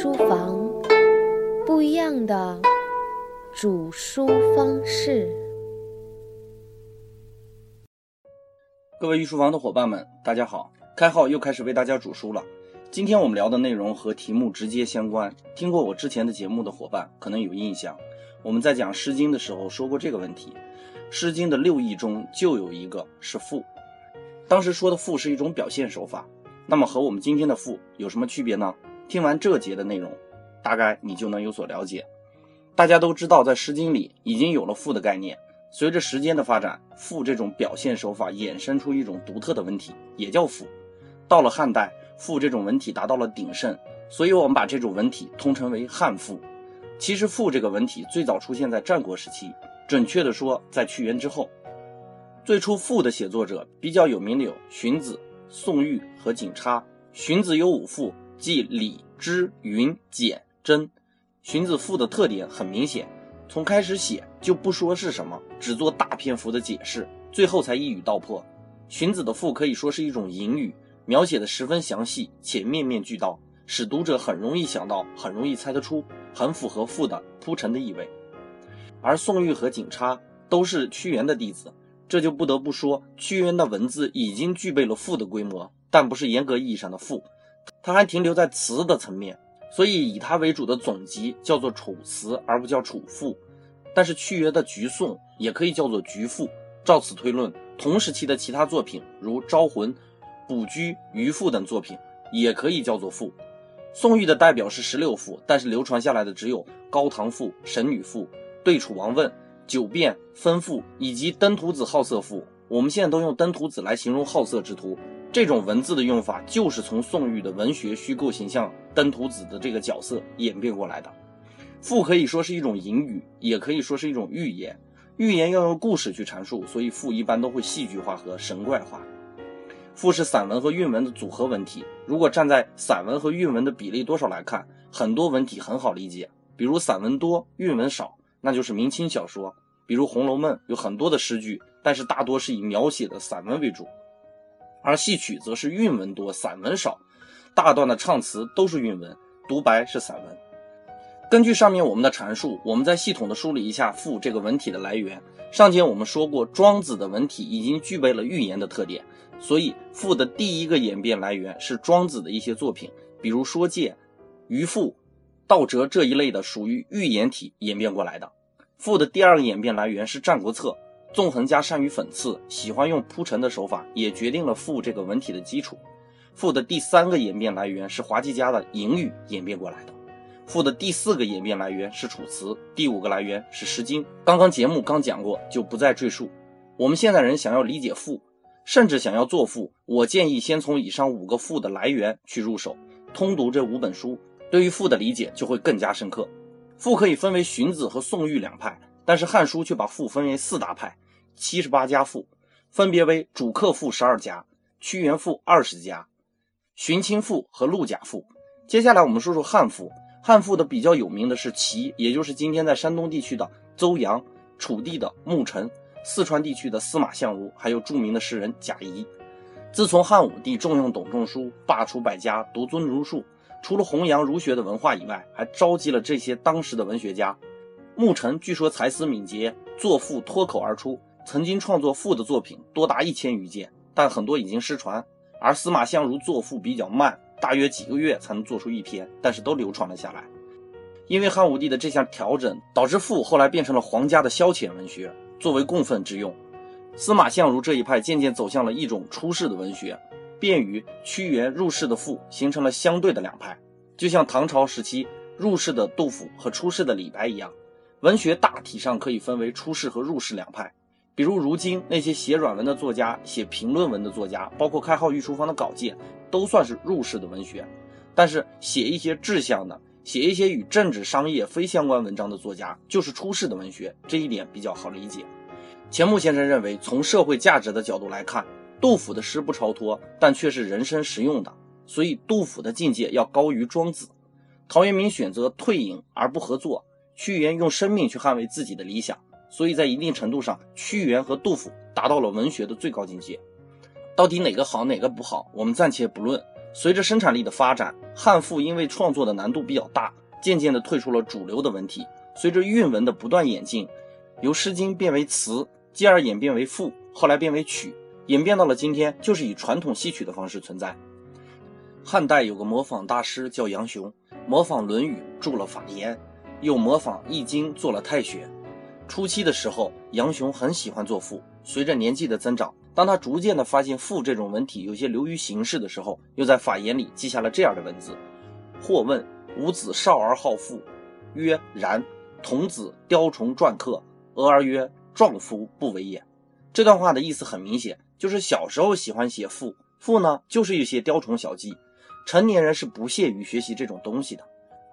书房，不一样的煮书方式。各位御书房的伙伴们，大家好！开号又开始为大家煮书了。今天我们聊的内容和题目直接相关。听过我之前的节目的伙伴可能有印象，我们在讲《诗经》的时候说过这个问题。《诗经》的六艺中就有一个是赋，当时说的赋是一种表现手法。那么和我们今天的赋有什么区别呢？听完这节的内容，大概你就能有所了解。大家都知道，在《诗经》里已经有了赋的概念。随着时间的发展，赋这种表现手法衍生出一种独特的文体，也叫赋。到了汉代，赋这种文体达到了鼎盛，所以我们把这种文体通称为汉赋。其实，赋这个文体最早出现在战国时期，准确的说，在屈原之后。最初赋的写作者比较有名的有荀子、宋玉和景差。荀子有五赋。即李、知、云、简、真。荀子赋的特点很明显，从开始写就不说是什么，只做大篇幅的解释，最后才一语道破。荀子的赋可以说是一种隐语，描写的十分详细且面面俱到，使读者很容易想到，很容易猜得出，很符合赋的铺陈的意味。而宋玉和景差都是屈原的弟子，这就不得不说，屈原的文字已经具备了赋的规模，但不是严格意义上的赋。它还停留在词的层面，所以以它为主的总集叫做楚辞，而不叫楚赋。但是屈原的橘颂也可以叫做橘赋。照此推论，同时期的其他作品如《招魂》《卜居》《渔赋》等作品也可以叫做赋。宋玉的代表是十六赋，但是流传下来的只有《高唐赋》《神女赋》《对楚王问》《九变》《分赋》以及《登徒子好色赋》。我们现在都用登徒子来形容好色之徒。这种文字的用法，就是从宋玉的文学虚构形象登徒子的这个角色演变过来的。赋可以说是一种隐语，也可以说是一种寓言。寓言要用故事去阐述，所以赋一般都会戏剧化和神怪化。赋是散文和韵文的组合文体。如果站在散文和韵文的比例多少来看，很多文体很好理解。比如散文多，韵文少，那就是明清小说。比如《红楼梦》有很多的诗句，但是大多是以描写的散文为主。而戏曲则是韵文多，散文少，大段的唱词都是韵文，独白是散文。根据上面我们的阐述，我们再系统的梳理一下赋这个文体的来源。上节我们说过，庄子的文体已经具备了寓言的特点，所以赋的第一个演变来源是庄子的一些作品，比如《说戒》《渔父》《道哲》这一类的属于寓言体演变过来的。赋的第二个演变来源是《战国策》。纵横家善于讽刺，喜欢用铺陈的手法，也决定了赋这个文体的基础。赋的第三个演变来源是滑稽家的隐语演变过来的。赋的第四个演变来源是楚辞，第五个来源是诗经。刚刚节目刚讲过，就不再赘述。我们现代人想要理解赋，甚至想要作赋，我建议先从以上五个赋的来源去入手，通读这五本书，对于赋的理解就会更加深刻。赋可以分为荀子和宋玉两派。但是《汉书》却把赋分为四大派，七十八家赋，分别为主客赋十二家，屈原赋二十家，荀卿赋和陆贾赋。接下来我们说说汉赋。汉赋的比较有名的是齐，也就是今天在山东地区的邹阳，楚地的牧尘，四川地区的司马相如，还有著名的诗人贾谊。自从汉武帝重用董仲舒，罢黜百家，独尊儒术，除了弘扬儒学的文化以外，还召集了这些当时的文学家。牧尘据说才思敏捷，作赋脱口而出，曾经创作赋的作品多达一千余件，但很多已经失传。而司马相如作赋比较慢，大约几个月才能做出一篇，但是都流传了下来。因为汉武帝的这项调整，导致赋后来变成了皇家的消遣文学，作为供奉之用。司马相如这一派渐渐走向了一种出世的文学，便与屈原入世的赋形成了相对的两派，就像唐朝时期入世的杜甫和出世的李白一样。文学大体上可以分为出世和入世两派，比如如今那些写软文的作家、写评论文的作家，包括开号御书房的稿件，都算是入世的文学。但是写一些志向的、写一些与政治、商业非相关文章的作家，就是出世的文学。这一点比较好理解。钱穆先生认为，从社会价值的角度来看，杜甫的诗不超脱，但却是人生实用的，所以杜甫的境界要高于庄子。陶渊明选择退隐而不合作。屈原用生命去捍卫自己的理想，所以在一定程度上，屈原和杜甫达到了文学的最高境界。到底哪个好，哪个不好，我们暂且不论。随着生产力的发展，汉赋因为创作的难度比较大，渐渐的退出了主流的文体。随着韵文的不断演进，由《诗经》变为词，继而演变为赋，后来变为曲，演变到了今天，就是以传统戏曲的方式存在。汉代有个模仿大师叫杨雄，模仿《论语》著了《法言》，又模仿《易经》做了《太学》。初期的时候，杨雄很喜欢作赋。随着年纪的增长，当他逐渐的发现赋这种文体有些流于形式的时候，又在《法言》里记下了这样的文字：“或问吾子少而好赋，曰：然。”童子雕虫篆刻，俄而曰：“壮夫不为也。”这段话的意思很明显，就是小时候喜欢写赋，赋呢就是一些雕虫小技。成年人是不屑于学习这种东西的。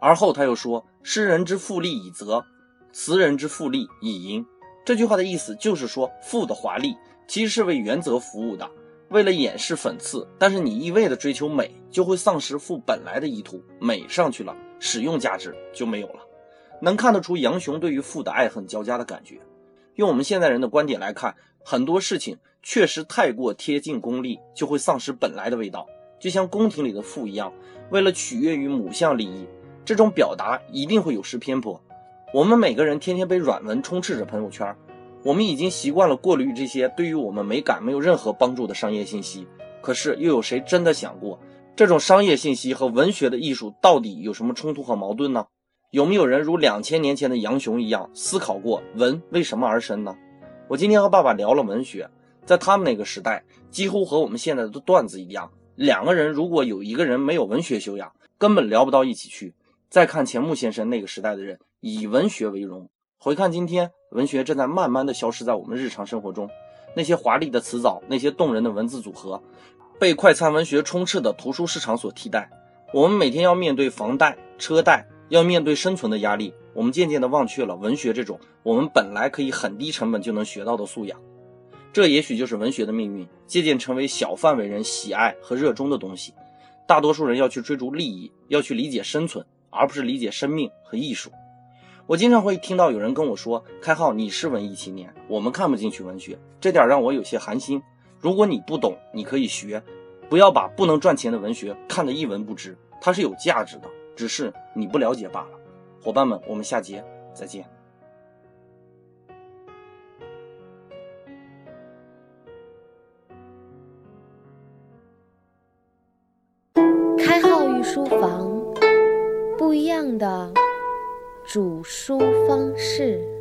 而后他又说：“诗人之赋丽以泽，词人之富丽以淫。”这句话的意思就是说，赋的华丽其实是为原则服务的，为了掩饰讽刺。但是你一味的追求美，就会丧失赋本来的意图，美上去了，使用价值就没有了。能看得出杨雄对于赋的爱恨交加的感觉。用我们现代人的观点来看，很多事情确实太过贴近功利，就会丧失本来的味道。就像宫廷里的赋一样，为了取悦于母项利益，这种表达一定会有失偏颇。我们每个人天天被软文充斥着朋友圈，我们已经习惯了过滤这些对于我们美感没有任何帮助的商业信息。可是，又有谁真的想过，这种商业信息和文学的艺术到底有什么冲突和矛盾呢？有没有人如两千年前的杨雄一样思考过文为什么而生呢？我今天和爸爸聊了文学，在他们那个时代，几乎和我们现在的段子一样。两个人如果有一个人没有文学修养，根本聊不到一起去。再看钱穆先生那个时代的人，以文学为荣。回看今天，文学正在慢慢的消失在我们日常生活中。那些华丽的词藻，那些动人的文字组合，被快餐文学充斥的图书市场所替代。我们每天要面对房贷、车贷。要面对生存的压力，我们渐渐的忘却了文学这种我们本来可以很低成本就能学到的素养。这也许就是文学的命运，渐渐成为小范围人喜爱和热衷的东西。大多数人要去追逐利益，要去理解生存，而不是理解生命和艺术。我经常会听到有人跟我说：“开浩，你是文艺青年，我们看不进去文学。”这点让我有些寒心。如果你不懂，你可以学，不要把不能赚钱的文学看得一文不值，它是有价值的。只是你不了解罢了，伙伴们，我们下节再见。开号御书房，不一样的煮书方式。